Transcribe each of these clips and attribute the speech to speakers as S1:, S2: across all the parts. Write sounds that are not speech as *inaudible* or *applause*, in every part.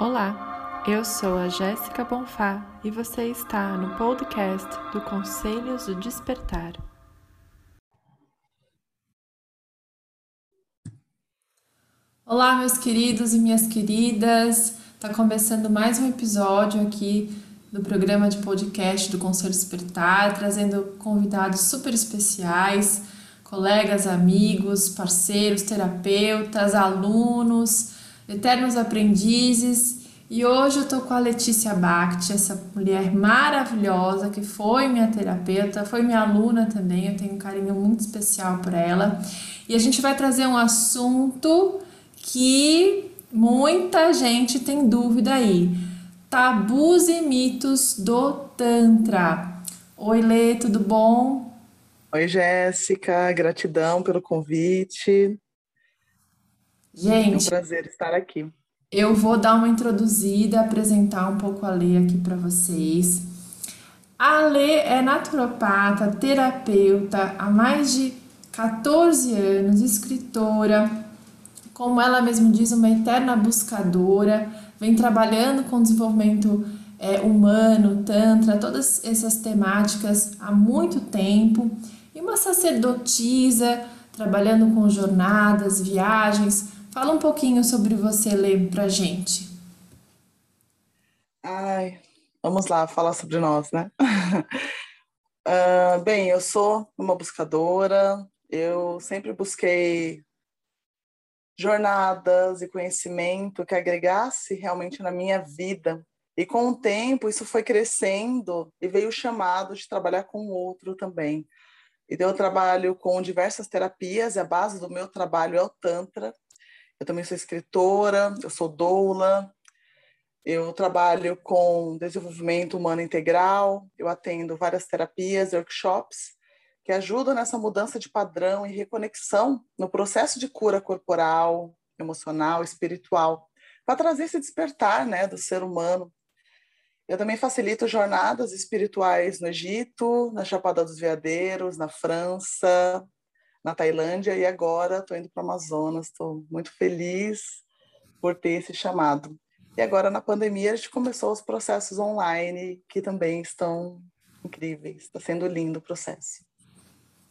S1: Olá, eu sou a Jéssica Bonfá e você está no podcast do Conselhos do Despertar. Olá, meus queridos e minhas queridas. Está começando mais um episódio aqui do programa de podcast do Conselho Despertar, trazendo convidados super especiais, colegas, amigos, parceiros, terapeutas, alunos Eternos Aprendizes. E hoje eu tô com a Letícia Bacti, essa mulher maravilhosa que foi minha terapeuta, foi minha aluna também, eu tenho um carinho muito especial por ela. E a gente vai trazer um assunto que muita gente tem dúvida aí. Tabus e mitos do Tantra. Oi, Lê, tudo bom?
S2: Oi, Jéssica, gratidão pelo convite.
S1: Gente,
S2: é um prazer estar aqui.
S1: Eu vou dar uma introduzida, apresentar um pouco a Lê aqui para vocês. A Lê é naturopata, terapeuta há mais de 14 anos, escritora, como ela mesma diz, uma eterna buscadora, vem trabalhando com desenvolvimento é, humano, tantra, todas essas temáticas há muito tempo, e uma sacerdotisa, trabalhando com jornadas, viagens, Fala um pouquinho sobre você, Lê, pra gente.
S2: Ai, vamos lá falar sobre nós, né? uh, *laughs* bem, eu sou uma buscadora, eu sempre busquei jornadas e conhecimento que agregasse realmente na minha vida. E com o tempo isso foi crescendo e veio o chamado de trabalhar com o outro também. Então eu trabalho com diversas terapias, e a base do meu trabalho é o Tantra, eu também sou escritora, eu sou doula, eu trabalho com desenvolvimento humano integral, eu atendo várias terapias, workshops, que ajudam nessa mudança de padrão e reconexão no processo de cura corporal, emocional, espiritual, para trazer esse despertar né, do ser humano. Eu também facilito jornadas espirituais no Egito, na Chapada dos Veadeiros, na França, na Tailândia e agora estou indo para o Amazonas. Estou muito feliz por ter esse chamado. E agora na pandemia a gente começou os processos online que também estão incríveis. Está sendo lindo o processo.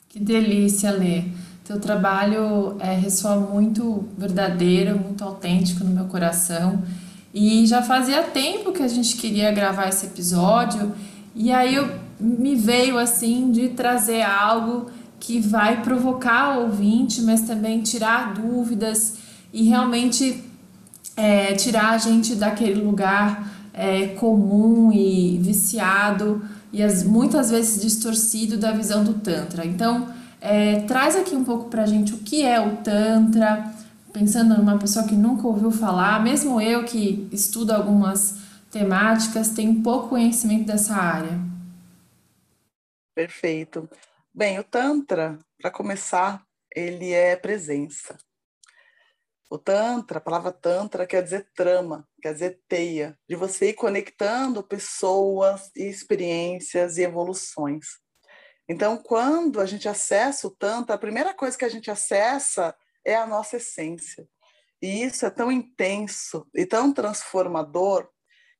S1: Que delícia, Lê. Teu trabalho é, ressoa muito verdadeiro, muito autêntico no meu coração. E já fazia tempo que a gente queria gravar esse episódio, e aí eu, me veio assim de trazer algo que vai provocar o ouvinte, mas também tirar dúvidas e realmente é, tirar a gente daquele lugar é, comum e viciado e as, muitas vezes distorcido da visão do Tantra. Então, é, traz aqui um pouco pra gente o que é o Tantra, pensando numa pessoa que nunca ouviu falar, mesmo eu que estudo algumas temáticas, tenho pouco conhecimento dessa área.
S2: Perfeito. Bem, o Tantra, para começar, ele é presença. O Tantra, a palavra Tantra quer dizer trama, quer dizer teia, de você ir conectando pessoas e experiências e evoluções. Então, quando a gente acessa o Tantra, a primeira coisa que a gente acessa é a nossa essência. E isso é tão intenso e tão transformador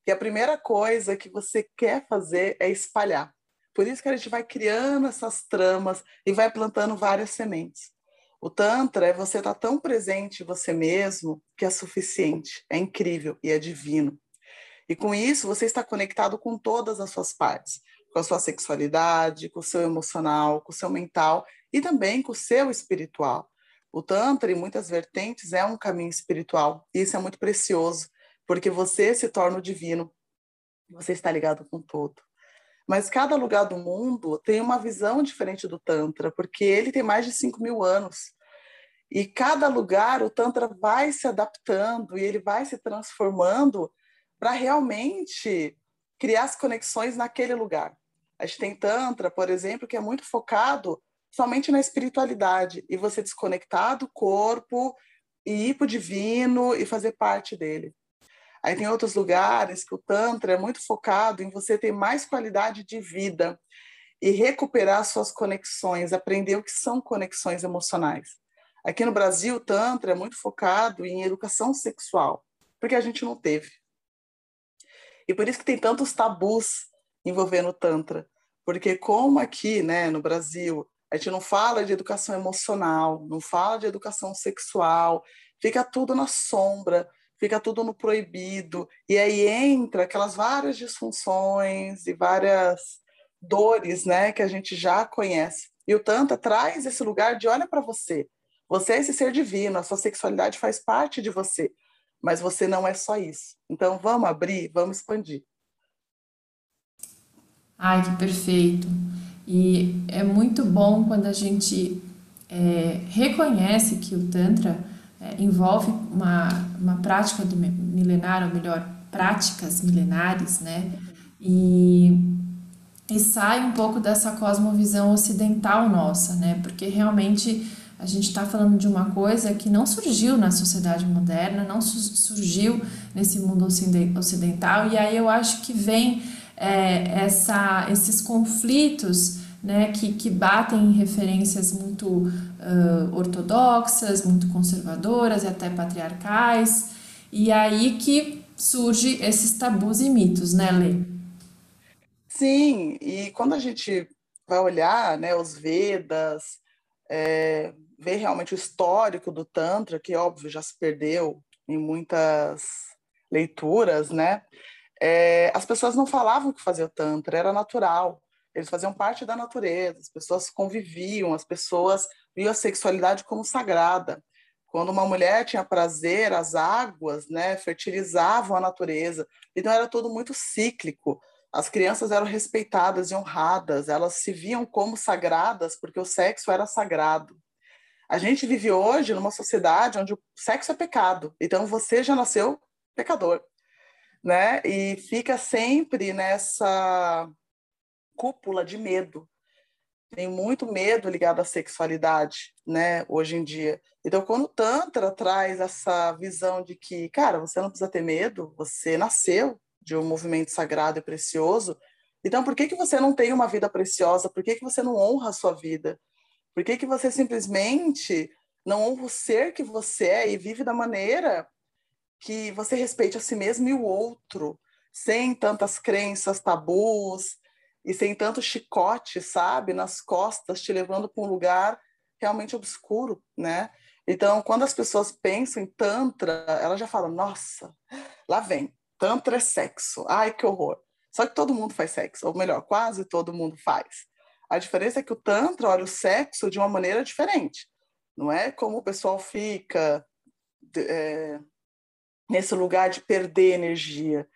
S2: que a primeira coisa que você quer fazer é espalhar. Por isso que a gente vai criando essas tramas e vai plantando várias sementes. O Tantra é você estar tá tão presente em você mesmo que é suficiente, é incrível e é divino. E com isso, você está conectado com todas as suas partes, com a sua sexualidade, com o seu emocional, com o seu mental e também com o seu espiritual. O Tantra, em muitas vertentes, é um caminho espiritual. E isso é muito precioso, porque você se torna o divino. Você está ligado com todo. Mas cada lugar do mundo tem uma visão diferente do Tantra, porque ele tem mais de 5 mil anos. E cada lugar o Tantra vai se adaptando e ele vai se transformando para realmente criar as conexões naquele lugar. A gente tem Tantra, por exemplo, que é muito focado somente na espiritualidade e você desconectar do corpo e ir para o divino e fazer parte dele. Aí tem outros lugares que o Tantra é muito focado em você ter mais qualidade de vida e recuperar suas conexões, aprender o que são conexões emocionais. Aqui no Brasil, o Tantra é muito focado em educação sexual, porque a gente não teve. E por isso que tem tantos tabus envolvendo o Tantra. Porque como aqui, né, no Brasil, a gente não fala de educação emocional, não fala de educação sexual, fica tudo na sombra, fica tudo no proibido. E aí entra aquelas várias disfunções e várias dores, né, que a gente já conhece. E o Tantra traz esse lugar de olha para você. Você é esse ser divino, a sua sexualidade faz parte de você, mas você não é só isso. Então vamos abrir, vamos expandir.
S1: Ai, que perfeito. E é muito bom quando a gente é, reconhece que o Tantra é, envolve uma, uma prática do milenar, ou melhor, práticas milenares, né? E, e sai um pouco dessa cosmovisão ocidental nossa, né? Porque realmente a gente está falando de uma coisa que não surgiu na sociedade moderna, não surgiu nesse mundo ocidental, e aí eu acho que vem é, essa, esses conflitos né, que, que batem em referências muito uh, ortodoxas, muito conservadoras e até patriarcais, e aí que surge esses tabus e mitos, né, Lê?
S2: Sim, e quando a gente vai olhar né, os Vedas, é, ver realmente o histórico do Tantra, que óbvio já se perdeu em muitas leituras, né? É, as pessoas não falavam que fazer o Tantra, era natural. Eles faziam parte da natureza, as pessoas conviviam, as pessoas viam a sexualidade como sagrada. Quando uma mulher tinha prazer, as águas né, fertilizavam a natureza. Então era tudo muito cíclico. As crianças eram respeitadas e honradas, elas se viam como sagradas porque o sexo era sagrado. A gente vive hoje numa sociedade onde o sexo é pecado. Então você já nasceu pecador, né? E fica sempre nessa cúpula de medo. Tem muito medo ligado à sexualidade, né, hoje em dia. Então, quando o Tantra traz essa visão de que, cara, você não precisa ter medo, você nasceu de um movimento sagrado e precioso, então por que, que você não tem uma vida preciosa? Por que, que você não honra a sua vida? Por que, que você simplesmente não honra o ser que você é e vive da maneira que você respeite a si mesmo e o outro, sem tantas crenças, tabus, e sem tanto chicote, sabe, nas costas, te levando para um lugar realmente obscuro, né? Então, quando as pessoas pensam em Tantra, elas já falam: nossa, lá vem, Tantra é sexo, ai que horror. Só que todo mundo faz sexo, ou melhor, quase todo mundo faz. A diferença é que o Tantra olha o sexo de uma maneira diferente. Não é como o pessoal fica é, nesse lugar de perder energia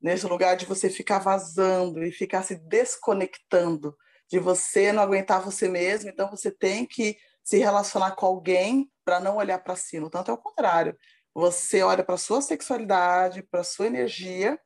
S2: nesse lugar de você ficar vazando e ficar se desconectando, de você não aguentar você mesmo, então você tem que se relacionar com alguém para não olhar para si. No tanto é o contrário. Você olha para sua sexualidade, para sua energia,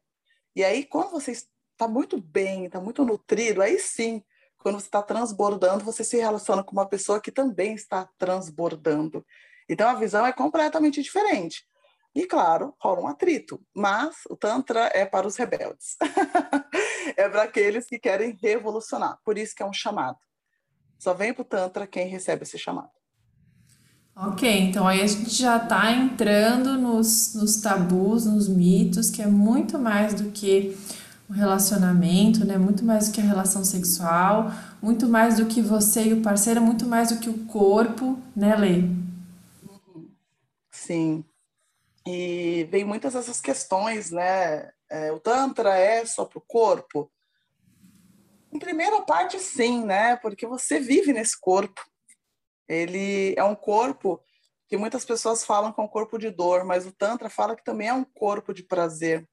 S2: e aí quando você está muito bem, está muito nutrido, aí sim, quando você está transbordando, você se relaciona com uma pessoa que também está transbordando. Então a visão é completamente diferente. E, claro, rola um atrito, mas o Tantra é para os rebeldes. *laughs* é para aqueles que querem revolucionar. Por isso que é um chamado. Só vem para o Tantra quem recebe esse chamado.
S1: Ok, então aí a gente já está entrando nos, nos tabus, nos mitos, que é muito mais do que o relacionamento, né? Muito mais do que a relação sexual, muito mais do que você e o parceiro, muito mais do que o corpo, né, Lê?
S2: Sim. E vem muitas essas questões, né? É, o Tantra é só para o corpo? Em primeira parte, sim, né? Porque você vive nesse corpo. Ele é um corpo que muitas pessoas falam que é um corpo de dor, mas o Tantra fala que também é um corpo de prazer.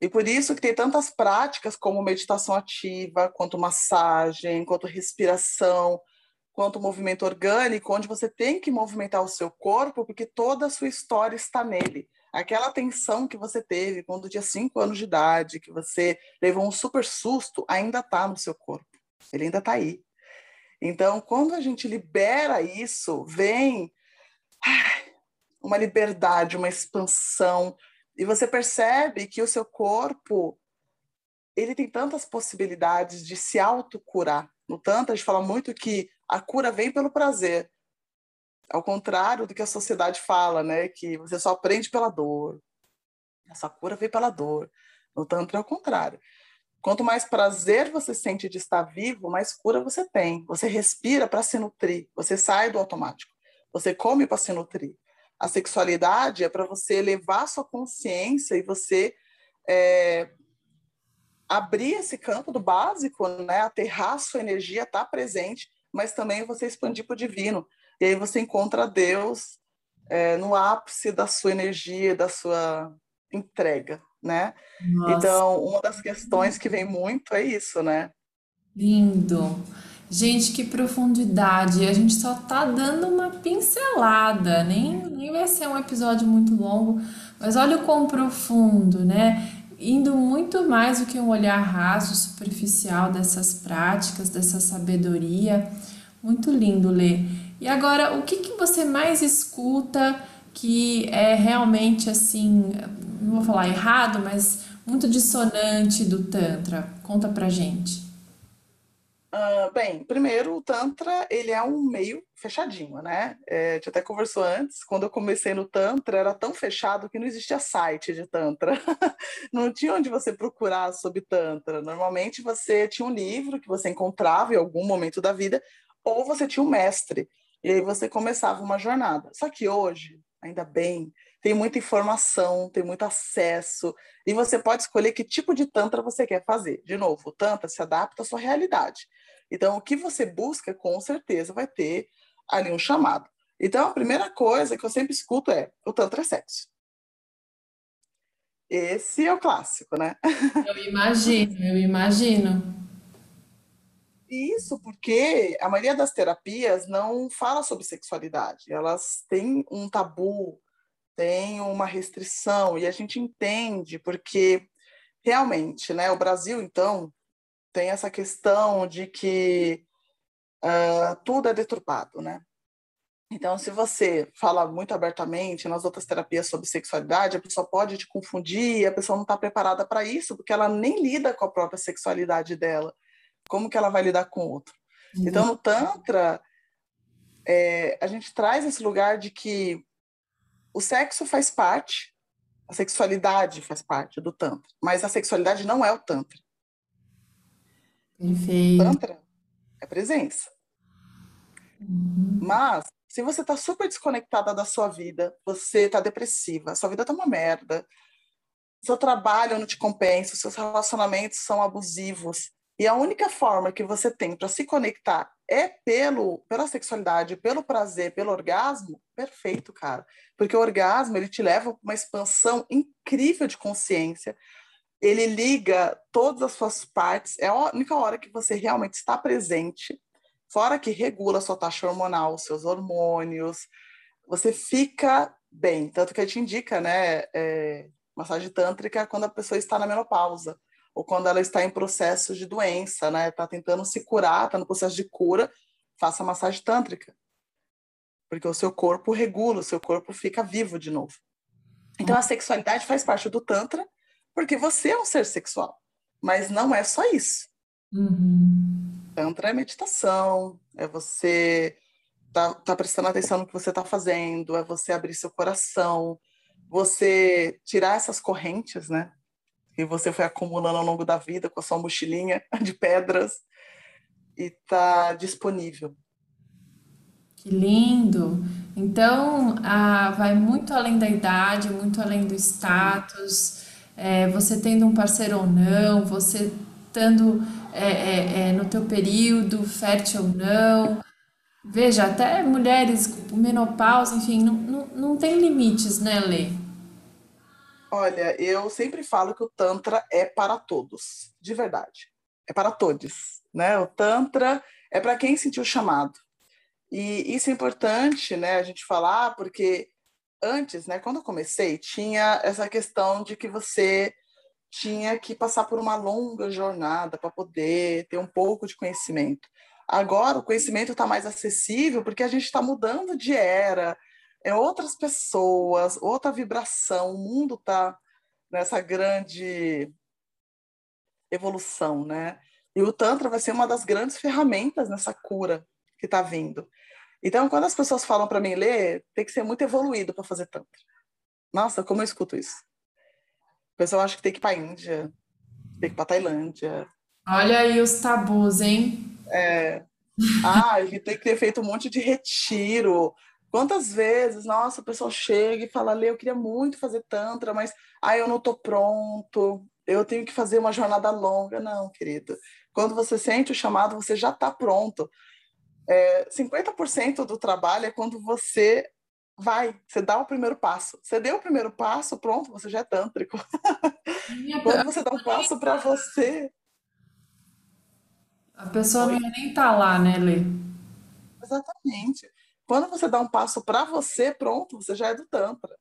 S2: E por isso que tem tantas práticas como meditação ativa, quanto massagem, quanto respiração, quanto movimento orgânico, onde você tem que movimentar o seu corpo, porque toda a sua história está nele. Aquela tensão que você teve quando tinha cinco anos de idade, que você levou um super susto, ainda está no seu corpo. Ele ainda está aí. Então, quando a gente libera isso, vem uma liberdade, uma expansão, e você percebe que o seu corpo ele tem tantas possibilidades de se autocurar. No tanto, a gente fala muito que a cura vem pelo prazer. Ao contrário do que a sociedade fala, né? Que você só aprende pela dor. Essa cura vem pela dor. No Tantra é o contrário. Quanto mais prazer você sente de estar vivo, mais cura você tem. Você respira para se nutrir, você sai do automático. Você come para se nutrir. A sexualidade é para você elevar sua consciência e você é, abrir esse campo do básico, né? aterrar sua energia, estar tá presente, mas também você expandir para o divino. E aí você encontra Deus é, no ápice da sua energia, da sua entrega, né? Nossa. Então, uma das questões que vem muito é isso, né?
S1: Lindo. Gente, que profundidade. A gente só tá dando uma pincelada, nem, nem vai ser um episódio muito longo, mas olha o quão profundo, né? Indo muito mais do que um olhar raso, superficial dessas práticas, dessa sabedoria. Muito lindo ler. E agora, o que, que você mais escuta que é realmente assim, não vou falar errado, mas muito dissonante do Tantra? Conta pra gente.
S2: Uh, bem, primeiro, o Tantra, ele é um meio fechadinho, né? É, a gente até conversou antes, quando eu comecei no Tantra, era tão fechado que não existia site de Tantra. *laughs* não tinha onde você procurar sobre Tantra. Normalmente, você tinha um livro que você encontrava em algum momento da vida, ou você tinha um mestre, e aí você começava uma jornada. Só que hoje, ainda bem, tem muita informação, tem muito acesso, e você pode escolher que tipo de Tantra você quer fazer. De novo, o Tantra se adapta à sua realidade. Então, o que você busca, com certeza, vai ter ali um chamado. Então, a primeira coisa que eu sempre escuto é: o Tantra é sexo. Esse é o clássico, né?
S1: Eu imagino, eu imagino.
S2: Isso porque a maioria das terapias não fala sobre sexualidade, elas têm um tabu, têm uma restrição, e a gente entende porque realmente, né, o Brasil, então, tem essa questão de que uh, tudo é deturpado, né? Então, se você fala muito abertamente nas outras terapias sobre sexualidade, a pessoa pode te confundir, a pessoa não está preparada para isso, porque ela nem lida com a própria sexualidade dela. Como que ela vai lidar com o outro? Uhum. Então, no Tantra, é, a gente traz esse lugar de que o sexo faz parte, a sexualidade faz parte do Tantra, mas a sexualidade não é o Tantra.
S1: Perfeito.
S2: Tantra é presença. Uhum. Mas, se você está super desconectada da sua vida, você está depressiva, sua vida está uma merda, seu trabalho não te compensa, seus relacionamentos são abusivos, e a única forma que você tem para se conectar é pelo pela sexualidade, pelo prazer, pelo orgasmo, perfeito, cara. Porque o orgasmo, ele te leva para uma expansão incrível de consciência, ele liga todas as suas partes, é a única hora que você realmente está presente, fora que regula a sua taxa hormonal, os seus hormônios, você fica bem. Tanto que a gente indica, né, é, massagem tântrica quando a pessoa está na menopausa, ou quando ela está em processo de doença, né, está tentando se curar, está no processo de cura, faça massagem tântrica. Porque o seu corpo regula, o seu corpo fica vivo de novo. Então a sexualidade faz parte do Tantra, porque você é um ser sexual. Mas não é só isso.
S1: Uhum.
S2: Tantra é meditação, é você tá, tá prestando atenção no que você está fazendo, é você abrir seu coração, você tirar essas correntes, né? Que você foi acumulando ao longo da vida com a sua mochilinha *laughs* de pedras e tá disponível.
S1: Que lindo! Então, ah, vai muito além da idade, muito além do status é, você tendo um parceiro ou não, você estando é, é, é, no teu período fértil ou não. Veja, até mulheres com menopausa, enfim, não, não, não tem limites, né, Lê?
S2: Olha, eu sempre falo que o Tantra é para todos, de verdade. É para todos, né? O Tantra é para quem sentiu o chamado. E isso é importante, né, a gente falar, porque antes, né, quando eu comecei, tinha essa questão de que você tinha que passar por uma longa jornada para poder ter um pouco de conhecimento. Agora o conhecimento está mais acessível porque a gente está mudando de era, é outras pessoas, outra vibração, o mundo está nessa grande evolução, né? E o Tantra vai ser uma das grandes ferramentas nessa cura que está vindo. Então, quando as pessoas falam para mim ler, tem que ser muito evoluído para fazer tantra. Nossa, como eu escuto isso. O pessoal acha que tem que ir para a Índia, tem que ir para Tailândia.
S1: Olha aí os tabus, hein?
S2: É. Ah, ele tem que ter feito um monte de retiro. Quantas vezes, nossa, o pessoal chega e fala, Lê, eu queria muito fazer Tantra, mas ah, eu não estou pronto, eu tenho que fazer uma jornada longa. Não, querido. Quando você sente o chamado, você já está pronto. É, 50% do trabalho é quando você vai, você dá o primeiro passo. Você deu o primeiro passo, pronto, você já é tântrico. *laughs* quando você dá um passo para você.
S1: A pessoa Oi? não nem tá lá, né, Lê?
S2: Exatamente. Quando você dá um passo para você, pronto, você já é do Tantra.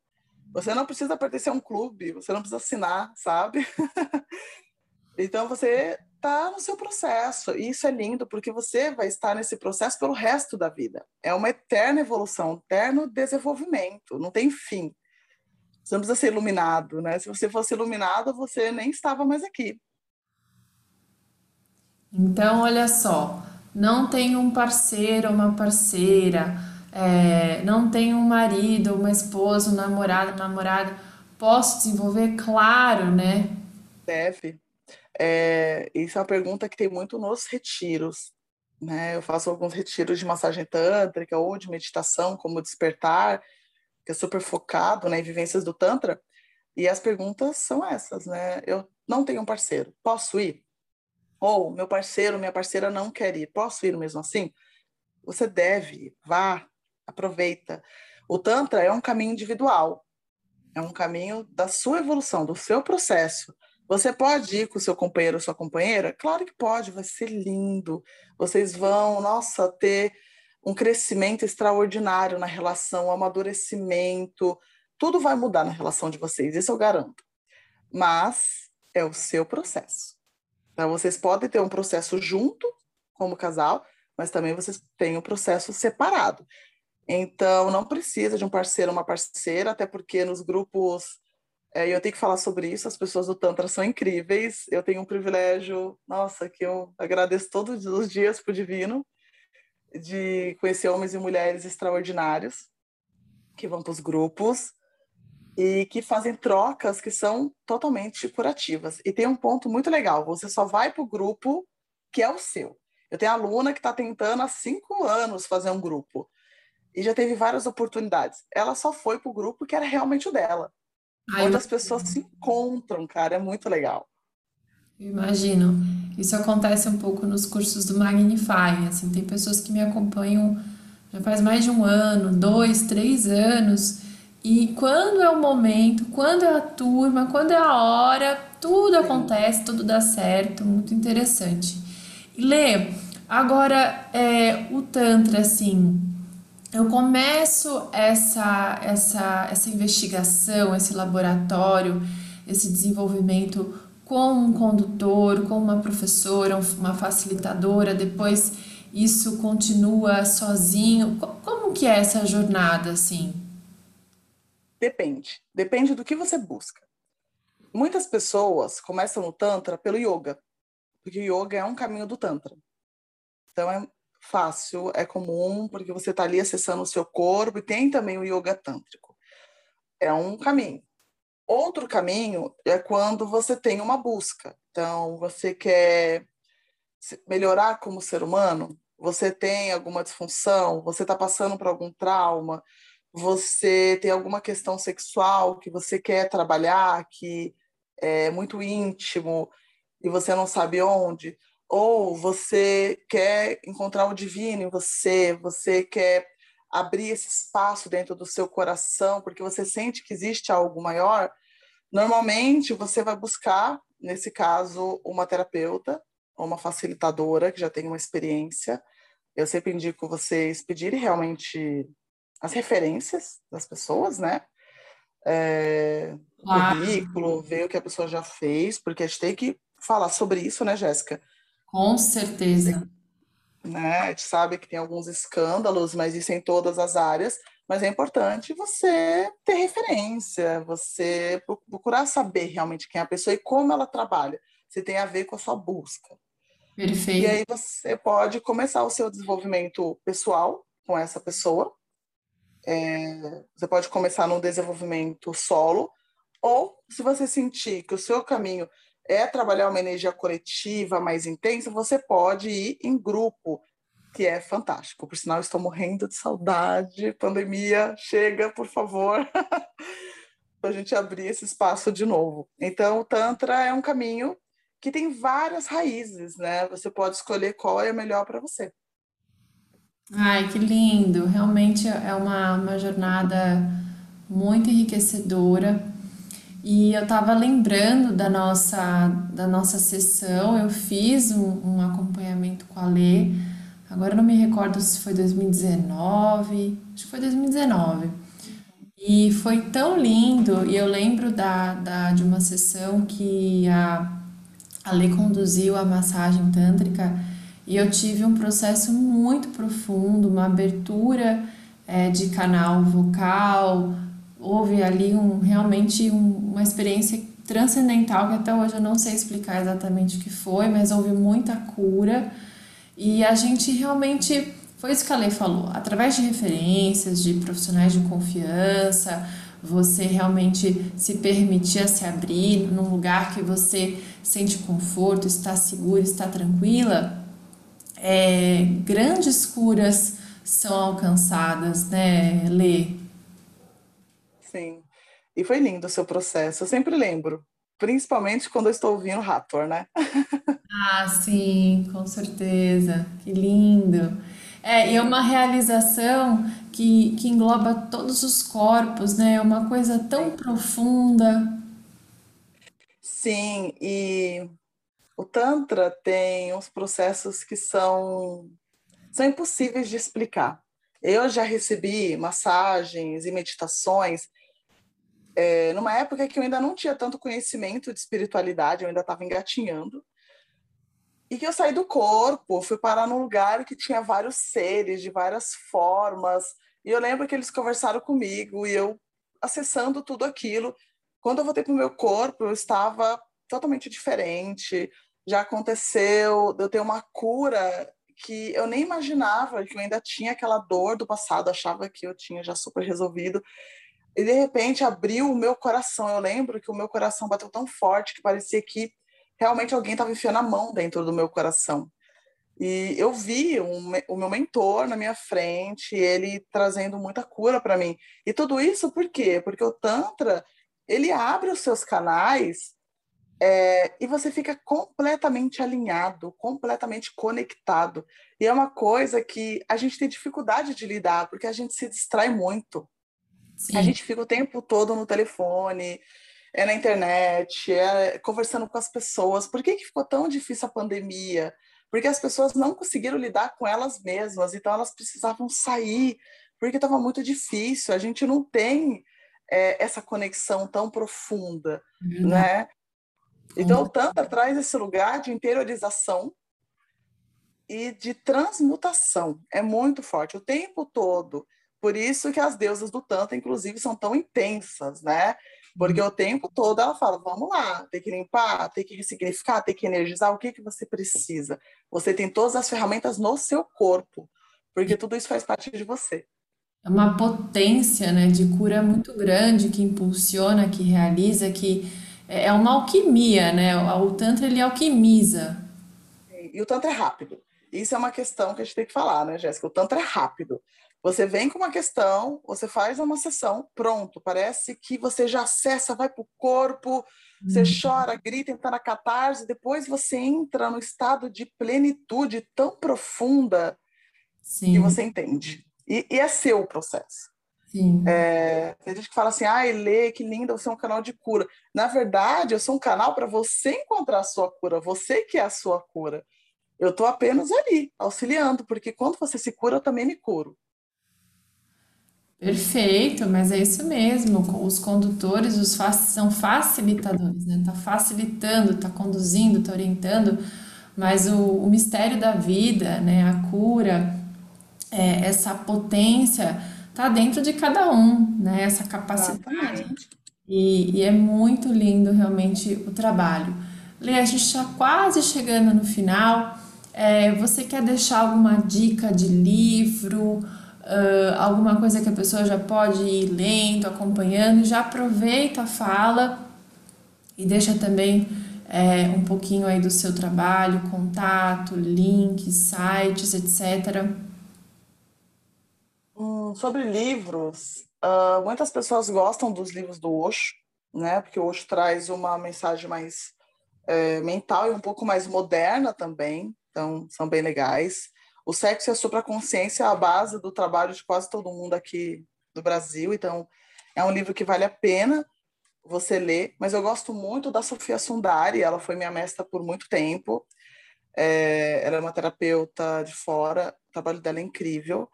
S2: Você não precisa pertencer a um clube, você não precisa assinar, sabe? *laughs* então você está no seu processo. E isso é lindo, porque você vai estar nesse processo pelo resto da vida. É uma eterna evolução, um eterno desenvolvimento, não tem fim. Você não precisa ser iluminado, né? Se você fosse iluminado, você nem estava mais aqui.
S1: Então, olha só, não tem um parceiro uma parceira é, não tenho um marido, uma esposa, um namorado, uma namorada, posso desenvolver? Claro, né?
S2: Deve. É, isso é uma pergunta que tem muito nos retiros. Né? Eu faço alguns retiros de massagem tântrica ou de meditação, como despertar, que é super focado né, em vivências do Tantra. E as perguntas são essas, né? Eu não tenho um parceiro, posso ir? Ou meu parceiro, minha parceira não quer ir, posso ir mesmo assim? Você deve vá, aproveita. O Tantra é um caminho individual, é um caminho da sua evolução, do seu processo. Você pode ir com seu companheiro ou sua companheira? Claro que pode, vai ser lindo. Vocês vão, nossa, ter um crescimento extraordinário na relação, um amadurecimento. Tudo vai mudar na relação de vocês, isso eu garanto. Mas é o seu processo. Então, vocês podem ter um processo junto, como casal, mas também vocês têm um processo separado. Então, não precisa de um parceiro ou uma parceira, até porque nos grupos, é, eu tenho que falar sobre isso, as pessoas do Tantra são incríveis. Eu tenho um privilégio, nossa, que eu agradeço todos os dias para o Divino, de conhecer homens e mulheres extraordinários que vão para os grupos e que fazem trocas que são totalmente curativas. E tem um ponto muito legal: você só vai para o grupo que é o seu. Eu tenho aluna que está tentando há cinco anos fazer um grupo e já teve várias oportunidades. Ela só foi pro grupo que era realmente o dela. Ai, onde as pessoas se encontram, cara, é muito legal.
S1: imagino. Isso acontece um pouco nos cursos do Magnify. Assim, tem pessoas que me acompanham já faz mais de um ano, dois, três anos. E quando é o momento, quando é a turma, quando é a hora, tudo acontece, tudo dá certo, muito interessante. E Lê, agora é, o Tantra, assim, eu começo essa, essa, essa investigação, esse laboratório, esse desenvolvimento com um condutor, com uma professora, uma facilitadora, depois isso continua sozinho. Como que é essa jornada assim?
S2: Depende. Depende do que você busca. Muitas pessoas começam no Tantra pelo yoga, porque o yoga é um caminho do Tantra. Então é fácil, é comum, porque você está ali acessando o seu corpo, e tem também o yoga tântrico. É um caminho. Outro caminho é quando você tem uma busca. Então, você quer melhorar como ser humano, você tem alguma disfunção, você está passando por algum trauma, você tem alguma questão sexual que você quer trabalhar, que é muito íntimo e você não sabe onde ou você quer encontrar o divino em você, você quer abrir esse espaço dentro do seu coração, porque você sente que existe algo maior, normalmente você vai buscar, nesse caso, uma terapeuta ou uma facilitadora que já tem uma experiência. Eu sempre indico vocês pedirem realmente as referências das pessoas, né? É, currículo, ver o que a pessoa já fez, porque a gente tem que falar sobre isso, né, Jéssica?
S1: Com certeza.
S2: Né? A gente sabe que tem alguns escândalos, mas isso em todas as áreas. Mas é importante você ter referência, você procurar saber realmente quem é a pessoa e como ela trabalha. Se tem a ver com a sua busca.
S1: Perfeito.
S2: E aí você pode começar o seu desenvolvimento pessoal com essa pessoa. É, você pode começar no desenvolvimento solo, Ou, se você sentir que o seu caminho é trabalhar uma energia coletiva mais intensa, você pode ir em grupo, que é fantástico. Por sinal, estou morrendo de saudade. Pandemia, chega, por favor, *laughs* para a gente abrir esse espaço de novo. Então, o Tantra é um caminho que tem várias raízes, né? Você pode escolher qual é melhor para você.
S1: Ai, que lindo! Realmente é uma, uma jornada muito enriquecedora. E eu estava lembrando da nossa, da nossa sessão, eu fiz um, um acompanhamento com a Lê, agora não me recordo se foi 2019, acho que foi 2019. E foi tão lindo, e eu lembro da, da, de uma sessão que a, a Lê conduziu a massagem tântrica e eu tive um processo muito profundo, uma abertura é, de canal vocal, houve ali um, realmente um, uma experiência transcendental que até hoje eu não sei explicar exatamente o que foi, mas houve muita cura e a gente realmente foi isso que a Lei falou, através de referências, de profissionais de confiança, você realmente se permitir se abrir num lugar que você sente conforto, está segura, está tranquila, é, grandes curas são alcançadas, né, Lê?
S2: Sim. E foi lindo o seu processo. Eu sempre lembro, principalmente quando eu estou ouvindo Hathor, né? *laughs*
S1: ah, sim, com certeza. Que lindo. É, e é uma realização que, que engloba todos os corpos, né? É uma coisa tão profunda.
S2: Sim, e o Tantra tem uns processos que são, são impossíveis de explicar. Eu já recebi massagens e meditações é, numa época que eu ainda não tinha tanto conhecimento de espiritualidade, eu ainda estava engatinhando. E que eu saí do corpo, fui parar num lugar que tinha vários seres de várias formas. E eu lembro que eles conversaram comigo e eu acessando tudo aquilo. Quando eu voltei para o meu corpo, eu estava totalmente diferente já aconteceu eu ter uma cura que eu nem imaginava, que eu ainda tinha aquela dor do passado, achava que eu tinha já super resolvido. E de repente abriu o meu coração. Eu lembro que o meu coração bateu tão forte que parecia que realmente alguém estava enfiando a mão dentro do meu coração. E eu vi um, o meu mentor na minha frente, ele trazendo muita cura para mim. E tudo isso por quê? Porque o Tantra, ele abre os seus canais é, e você fica completamente alinhado, completamente conectado. E é uma coisa que a gente tem dificuldade de lidar, porque a gente se distrai muito. Sim. A gente fica o tempo todo no telefone, é na internet, é conversando com as pessoas. Por que, que ficou tão difícil a pandemia? Porque as pessoas não conseguiram lidar com elas mesmas, então elas precisavam sair, porque estava muito difícil. A gente não tem é, essa conexão tão profunda, uhum. né? Então, o Tantra traz esse lugar de interiorização e de transmutação. É muito forte o tempo todo. Por isso que as deusas do Tantra, inclusive, são tão intensas, né? Porque o tempo todo ela fala: vamos lá, tem que limpar, tem que significar, tem que energizar. O que, que você precisa? Você tem todas as ferramentas no seu corpo, porque tudo isso faz parte de você.
S1: É uma potência né, de cura muito grande que impulsiona, que realiza, que é, é uma alquimia, né? O Tantra ele alquimiza.
S2: E o Tantra é rápido. Isso é uma questão que a gente tem que falar, né, Jéssica? O Tantra é rápido. Você vem com uma questão, você faz uma sessão, pronto. Parece que você já acessa, vai para o corpo, você hum. chora, grita, entra na catarse, depois você entra no estado de plenitude tão profunda Sim. que você entende. E, e é seu o processo. É, tem gente que fala assim, ai, Lê, que linda, você é um canal de cura. Na verdade, eu sou um canal para você encontrar a sua cura, você que é a sua cura. Eu estou apenas ali, auxiliando, porque quando você se cura, eu também me curo.
S1: Perfeito, mas é isso mesmo. Os condutores os fa são facilitadores, né? Tá facilitando, tá conduzindo, tá orientando, mas o, o mistério da vida, né? A cura, é, essa potência está dentro de cada um, né? Essa capacidade. E, e, é muito lindo realmente o trabalho. Lê, a gente está quase chegando no final. É, você quer deixar alguma dica de livro, uh, alguma coisa que a pessoa já pode ir lendo, acompanhando, já aproveita a fala e deixa também é, um pouquinho aí do seu trabalho, contato, links, sites, etc.
S2: Hum, sobre livros, uh, muitas pessoas gostam dos livros do Osho, né? Porque o Osho traz uma mensagem mais é, mental e um pouco mais moderna também, então são bem legais. O sexo e a supraconsciência é a base do trabalho de quase todo mundo aqui do Brasil, então é um livro que vale a pena você ler, mas eu gosto muito da Sofia Sundari, ela foi minha mestra por muito tempo, é, ela é uma terapeuta de fora, o trabalho dela é incrível,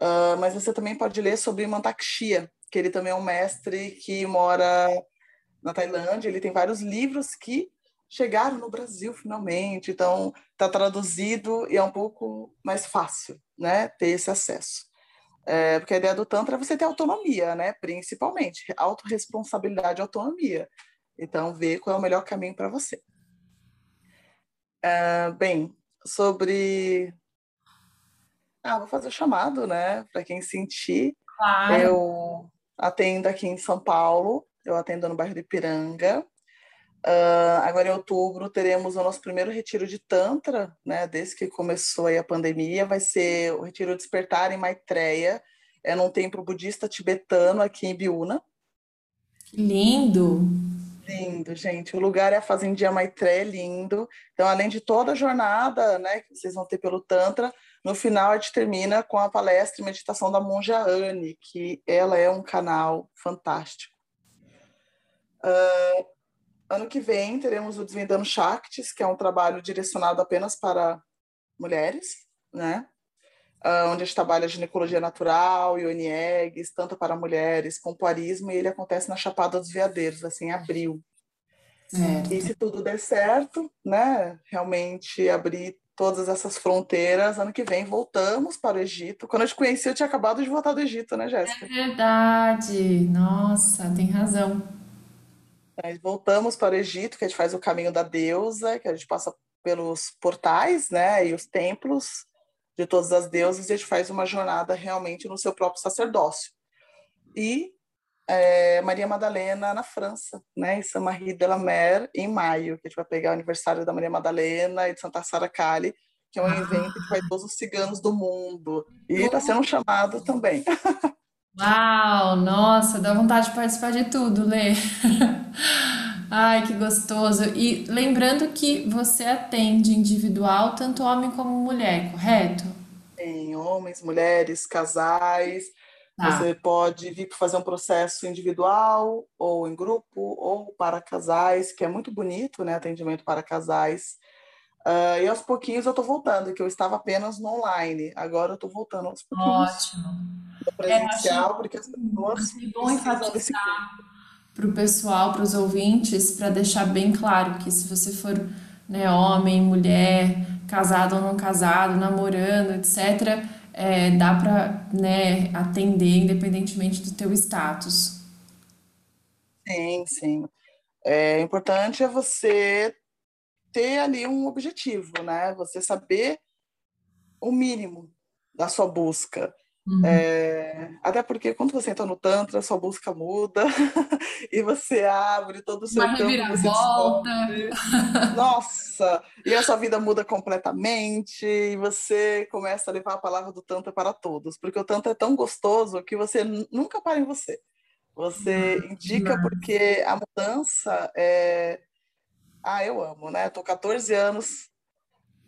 S2: uh, mas você também pode ler sobre Mantakshia, que ele também é um mestre que mora na Tailândia, ele tem vários livros que chegaram no Brasil finalmente, então está traduzido e é um pouco mais fácil, né, ter esse acesso. É, porque a ideia do Tantra é você ter autonomia, né, principalmente, autorresponsabilidade e autonomia. Então, ver qual é o melhor caminho para você. É, bem, sobre. Ah, vou fazer o chamado, né, para quem sentir. Claro. Eu atendo aqui em São Paulo, eu atendo no bairro de Ipiranga. Uh, agora em outubro teremos o nosso primeiro retiro de Tantra, né? Desde que começou a pandemia, vai ser o retiro Despertar em Maitreya, é num templo budista tibetano aqui em Biúna.
S1: Lindo!
S2: Lindo, gente. O lugar é a Fazendinha Maitreya, é lindo. Então, além de toda a jornada, né, que vocês vão ter pelo Tantra, no final a gente termina com a palestra e meditação da monja Anne, que ela é um canal fantástico. Uh, Ano que vem teremos o Desvendando Shaktis, que é um trabalho direcionado apenas para mulheres, né? Uh, onde a gente trabalha ginecologia natural, Ione Eggs, tanto para mulheres, pompoarismo, e ele acontece na Chapada dos Veadeiros, assim, em abril. Certo. E se tudo der certo, né, realmente abrir todas essas fronteiras, ano que vem voltamos para o Egito. Quando eu te conheci, eu tinha acabado de voltar do Egito, né, Jéssica?
S1: É verdade. Nossa, tem razão.
S2: Aí voltamos para o Egito, que a gente faz o caminho da deusa, que a gente passa pelos portais, né, e os templos de todas as deusas, e a gente faz uma jornada realmente no seu próprio sacerdócio. E é, Maria Madalena na França, né, em Saint-Marie de la Mer, em maio, que a gente vai pegar o aniversário da Maria Madalena e de Santa Sara Cali, que é um ah. evento que vai todos os ciganos do mundo. E está sendo chamado também. *laughs*
S1: Uau, nossa, dá vontade de participar de tudo, Lê. Ai, que gostoso. E lembrando que você atende individual, tanto homem como mulher, correto?
S2: Tem homens, mulheres, casais. Tá. Você pode vir fazer um processo individual, ou em grupo, ou para casais, que é muito bonito, né? Atendimento para casais. Uh, e aos pouquinhos eu estou voltando, que eu estava apenas no online. Agora eu estou voltando aos pouquinhos.
S1: Ótimo
S2: presencial, é, porque as pessoas
S1: é bom enfatizar para o pessoal, para os ouvintes, para deixar bem claro que se você for né, homem, mulher, casado ou não casado, namorando, etc., é, dá para né, atender independentemente do teu status.
S2: Sim, sim. É importante é você ter ali um objetivo, né? Você saber o mínimo da sua busca. Uhum. É, até porque quando você entra no Tantra, sua busca muda *laughs* e você abre todo o seu
S1: Uma campo. Você
S2: Nossa! E a sua vida muda completamente e você começa a levar a palavra do Tantra para todos, porque o Tantra é tão gostoso que você nunca para em você. Você indica porque a mudança é. Ah, eu amo, né? Estou 14 anos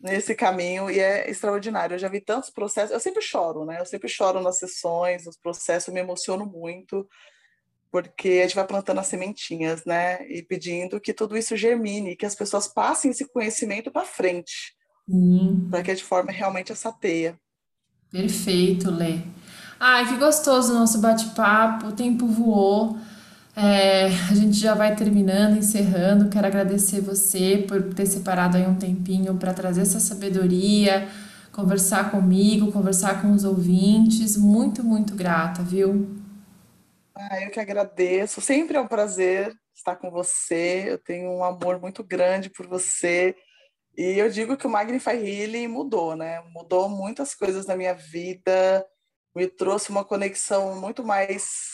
S2: nesse caminho e é extraordinário. Eu já vi tantos processos, eu sempre choro, né? Eu sempre choro nas sessões, nos processos, eu me emociono muito, porque a gente vai plantando as sementinhas, né? E pedindo que tudo isso germine, que as pessoas passem esse conhecimento para frente, para que a gente forme realmente essa teia.
S1: Perfeito, Lê. Ai, que gostoso o nosso bate-papo, o tempo voou. É, a gente já vai terminando, encerrando. Quero agradecer você por ter separado aí um tempinho para trazer essa sabedoria, conversar comigo, conversar com os ouvintes. Muito, muito grata, viu?
S2: Ah, eu que agradeço. Sempre é um prazer estar com você. Eu tenho um amor muito grande por você. E eu digo que o Magnify Healing mudou, né? Mudou muitas coisas na minha vida me trouxe uma conexão muito mais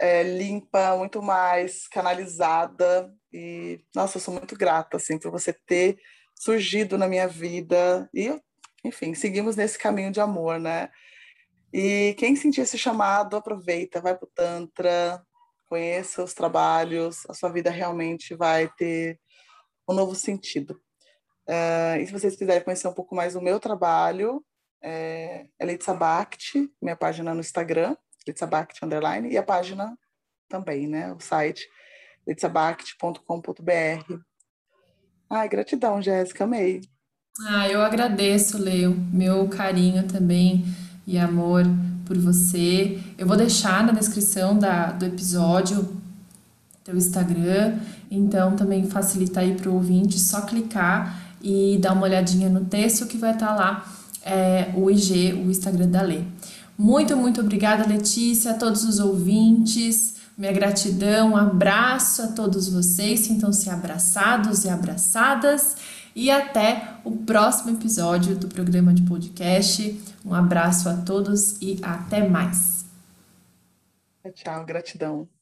S2: é, limpa, muito mais canalizada. E, nossa, eu sou muito grata, assim, por você ter surgido na minha vida. E, enfim, seguimos nesse caminho de amor, né? E quem sentir esse chamado, aproveita, vai para o Tantra, conheça os trabalhos, a sua vida realmente vai ter um novo sentido. Uh, e se vocês quiserem conhecer um pouco mais do meu trabalho, é, é Leitza minha página no Instagram, Leitza Bhakti underline, e a página também, né? O site leitzabhakti.com.br. Ai, gratidão, Jéssica, amei.
S1: Ah, eu agradeço, Leo, meu carinho também e amor por você. Eu vou deixar na descrição da, do episódio teu Instagram, então também facilita aí para o ouvinte só clicar e dar uma olhadinha no texto que vai estar tá lá é, o IG, o Instagram da Lê. Muito, muito obrigada, Letícia, a todos os ouvintes. Minha gratidão, um abraço a todos vocês. Sintam-se abraçados e abraçadas. E até o próximo episódio do programa de podcast. Um abraço a todos e até mais.
S2: Tchau, gratidão.